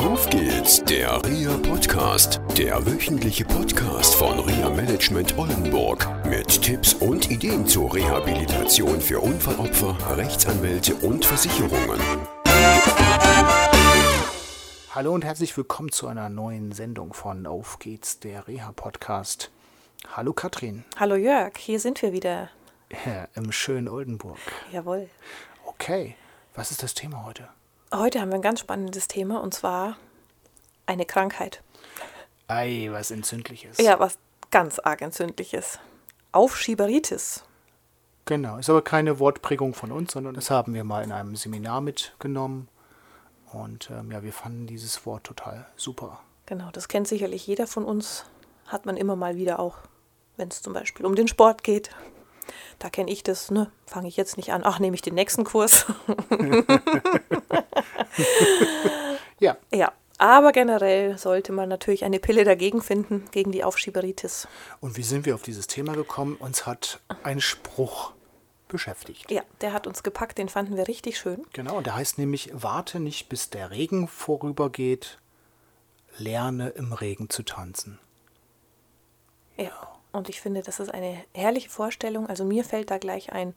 Auf geht's, der RIA Podcast, der wöchentliche Podcast von RIA Management Oldenburg mit Tipps und Ideen zur Rehabilitation für Unfallopfer, Rechtsanwälte und Versicherungen. Hallo und herzlich willkommen zu einer neuen Sendung von Auf geht's, der Reha Podcast. Hallo Katrin. Hallo Jörg, hier sind wir wieder. Ja, Im schönen Oldenburg. Jawohl. Okay, was ist das Thema heute? Heute haben wir ein ganz spannendes Thema und zwar eine Krankheit. Ei, was Entzündliches. Ja, was ganz arg entzündliches. Aufschieberitis. Genau, ist aber keine Wortprägung von uns, sondern das haben wir mal in einem Seminar mitgenommen. Und ähm, ja, wir fanden dieses Wort total super. Genau, das kennt sicherlich jeder von uns. Hat man immer mal wieder auch, wenn es zum Beispiel um den Sport geht. Da kenne ich das, ne? Fange ich jetzt nicht an. Ach, nehme ich den nächsten Kurs. Ja, ja, aber generell sollte man natürlich eine Pille dagegen finden, gegen die Aufschieberitis. und wie sind wir auf dieses Thema gekommen? Uns hat ein Spruch beschäftigt. Ja, der hat uns gepackt, den fanden wir richtig schön. Genau, und der heißt nämlich, warte nicht, bis der Regen vorübergeht, lerne im Regen zu tanzen. Ja, und ich finde, das ist eine herrliche Vorstellung. Also mir fällt da gleich ein,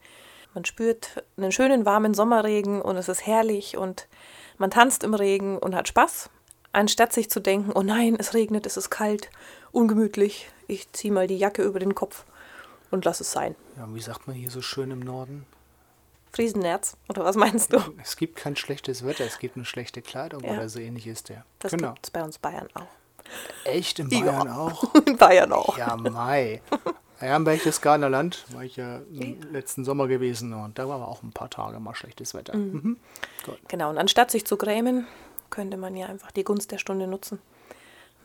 man spürt einen schönen warmen Sommerregen und es ist herrlich und man tanzt im Regen und hat Spaß, anstatt sich zu denken, oh nein, es regnet, es ist kalt, ungemütlich, ich ziehe mal die Jacke über den Kopf und lass es sein. Ja, und wie sagt man hier so schön im Norden? Friesennerz, oder was meinst du? Es gibt kein schlechtes Wetter, es gibt eine schlechte Kleidung Ja. oder so ähnlich ist der. Das genau. gibt es bei uns Bayern auch. Echt in Ja. Bayern auch? In Bayern auch. Ja, Mai. Ja, im Berchtesgadener Land war ich ja im letzten Sommer gewesen und da war aber auch ein paar Tage mal schlechtes Wetter. Mhm. Gut. Genau, und anstatt sich zu grämen, könnte man ja einfach die Gunst der Stunde nutzen,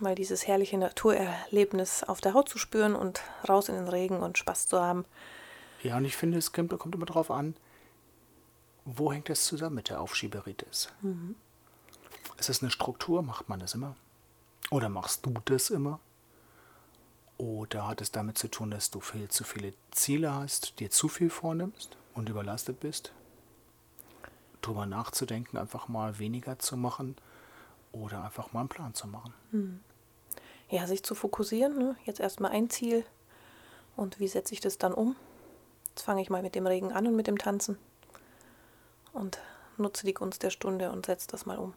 mal dieses herrliche Naturerlebnis auf der Haut zu spüren und raus in den Regen und Spaß zu haben. Ja, und ich finde, es kommt, kommt immer darauf an, wo hängt das zusammen mit der Aufschieberitis? Ist es eine Struktur? Macht man das immer? Oder machst du das immer? Oder hat es damit zu tun, dass du viel zu viele Ziele hast, dir zu viel vornimmst und überlastet bist? Drüber nachzudenken, einfach mal weniger zu machen oder einfach mal einen Plan zu machen. Ja, sich zu fokussieren, ne? jetzt erstmal ein Ziel und wie setze ich das dann um? Jetzt fange ich mal mit dem Regen an und mit dem Tanzen und nutze die Gunst der Stunde und setze das mal um.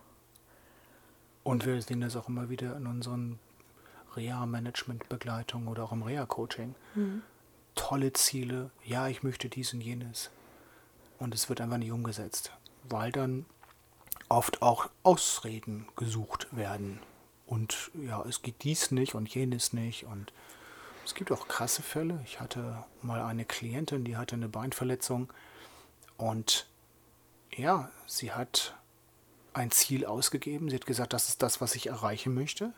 Und wir sehen das auch immer wieder in unseren Reha-Management-Begleitungen oder auch im Reha-Coaching. Tolle Ziele, ja, ich möchte dies und jenes. Und es wird einfach nicht umgesetzt, weil dann oft auch Ausreden gesucht werden. Und ja, es geht dies nicht und jenes nicht. Und es gibt auch krasse Fälle. Ich hatte mal eine Klientin, die hatte eine Beinverletzung. Und ja, sie hat ein Ziel ausgegeben. Sie hat gesagt, das ist das, was ich erreichen möchte.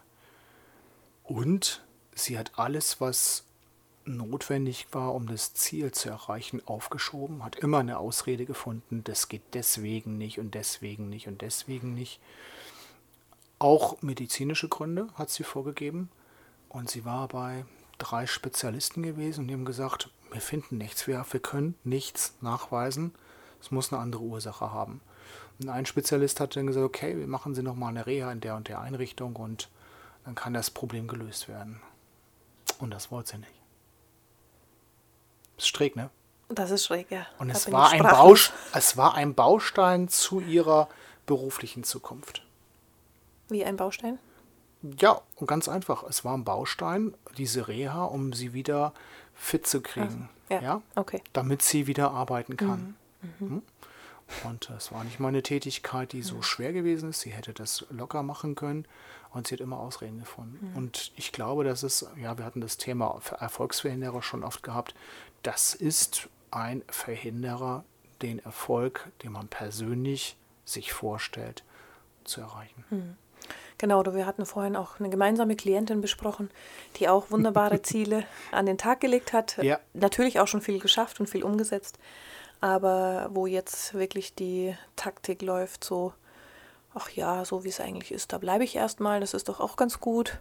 Und sie hat alles, was notwendig war, um das Ziel zu erreichen, aufgeschoben, hat immer eine Ausrede gefunden, das geht deswegen nicht und deswegen nicht und deswegen nicht. Auch medizinische Gründe hat sie vorgegeben. Und sie war bei drei Spezialisten gewesen und die haben gesagt, wir finden nichts, wir, wir können nichts nachweisen, es muss eine andere Ursache haben. Und ein Spezialist hat dann gesagt, okay, wir machen Sie nochmal eine Reha in der und der Einrichtung und dann kann das Problem gelöst werden. Und das wollte sie nicht. Ist schräg, ne? Das ist schräg, ja. Und Da es war, ein. Baust es war ein Baustein zu ihrer beruflichen Zukunft. Wie ein Baustein? Ja, und ganz einfach. Es war ein Baustein, diese Reha, um sie wieder fit zu kriegen. Ja, ja? okay. Damit sie wieder arbeiten kann. Mhm. Und es war nicht mal eine Tätigkeit, die so schwer gewesen ist. Sie hätte das locker machen können und sie hat immer Ausreden gefunden. Und ich glaube, das ist, ja, wir hatten das Thema Erfolgsverhinderer schon oft gehabt. Das ist ein Verhinderer, den Erfolg, den man persönlich sich vorstellt, zu erreichen. Genau, du, wir hatten vorhin auch eine gemeinsame Klientin besprochen, die auch wunderbare Ziele an den Tag gelegt hat. Ja. Natürlich auch schon viel geschafft und viel umgesetzt, aber wo jetzt wirklich die Taktik läuft, so, ach ja, so wie es eigentlich ist, da bleibe ich erstmal, das ist doch auch ganz gut.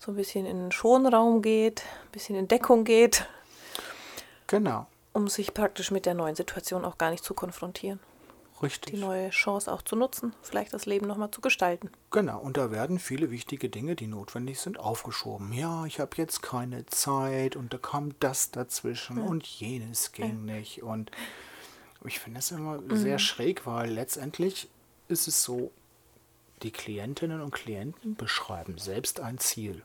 So ein bisschen in den Schonraum geht, ein bisschen in Deckung geht, Genau. um sich praktisch mit der neuen Situation auch gar nicht zu konfrontieren. Richtig. die neue Chance auch zu nutzen, vielleicht das Leben nochmal zu gestalten. Genau, und da werden viele wichtige Dinge, die notwendig sind, aufgeschoben. Ja, ich habe jetzt keine Zeit und da kam das dazwischen und jenes ging nicht. Und ich finde das immer sehr schräg, weil letztendlich ist es so, die Klientinnen und Klienten beschreiben selbst ein Ziel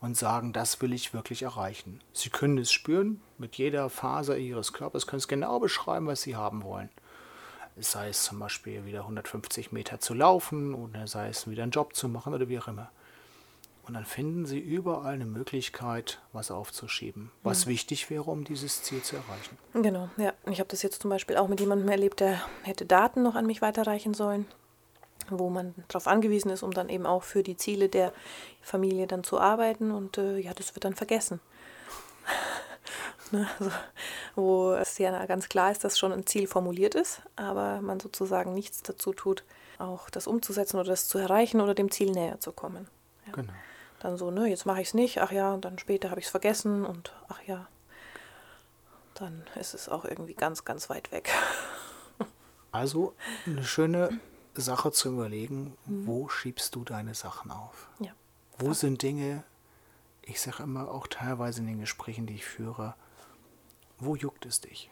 und sagen, das will ich wirklich erreichen. Sie können es spüren, mit jeder Faser ihres Körpers können es genau beschreiben, was sie haben wollen. Sei es zum Beispiel wieder 150 Meter zu laufen oder sei es wieder einen Job zu machen oder wie auch immer. Und dann finden sie überall eine Möglichkeit, was aufzuschieben, was wichtig wäre, um dieses Ziel zu erreichen. Genau, ja. Ich habe das jetzt zum Beispiel auch mit jemandem erlebt, der hätte Daten noch an mich weiterreichen sollen, wo man darauf angewiesen ist, um dann eben auch für die Ziele der Familie dann zu arbeiten. Und äh, ja, das wird dann vergessen. ne? also, wo es ja ganz klar ist, dass schon ein Ziel formuliert ist, aber man sozusagen nichts dazu tut, auch das umzusetzen oder das zu erreichen oder dem Ziel näher zu kommen. Ja. Genau. Dann so, ne, jetzt mache ich es nicht, ach ja, dann später habe ich es vergessen und ach ja, dann ist es auch irgendwie ganz, ganz weit weg. Also eine schöne Sache zu überlegen, wo schiebst du deine Sachen auf? Ja. Wo sind Dinge, ich sage immer auch teilweise in den Gesprächen, die ich führe, wo juckt es dich?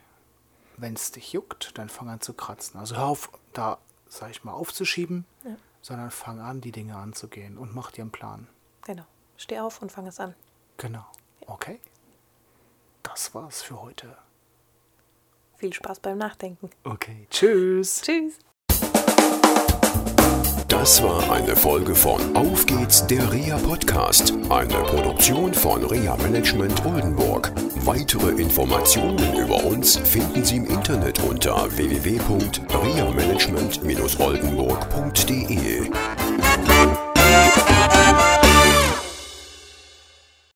Wenn es dich juckt, dann fang an zu kratzen. Also hör auf, da, sag ich mal, aufzuschieben, sondern fang an, die Dinge anzugehen und mach dir einen Plan. Genau. Steh auf und fang es an. Genau. Okay? Das war's für heute. Viel Spaß beim Nachdenken. Okay, tschüss. Tschüss. Das war eine Folge von Auf geht's, der REA Podcast, eine Produktion von REA Management Oldenburg. Weitere Informationen über uns finden Sie im Internet unter www.reamanagement-oldenburg.de.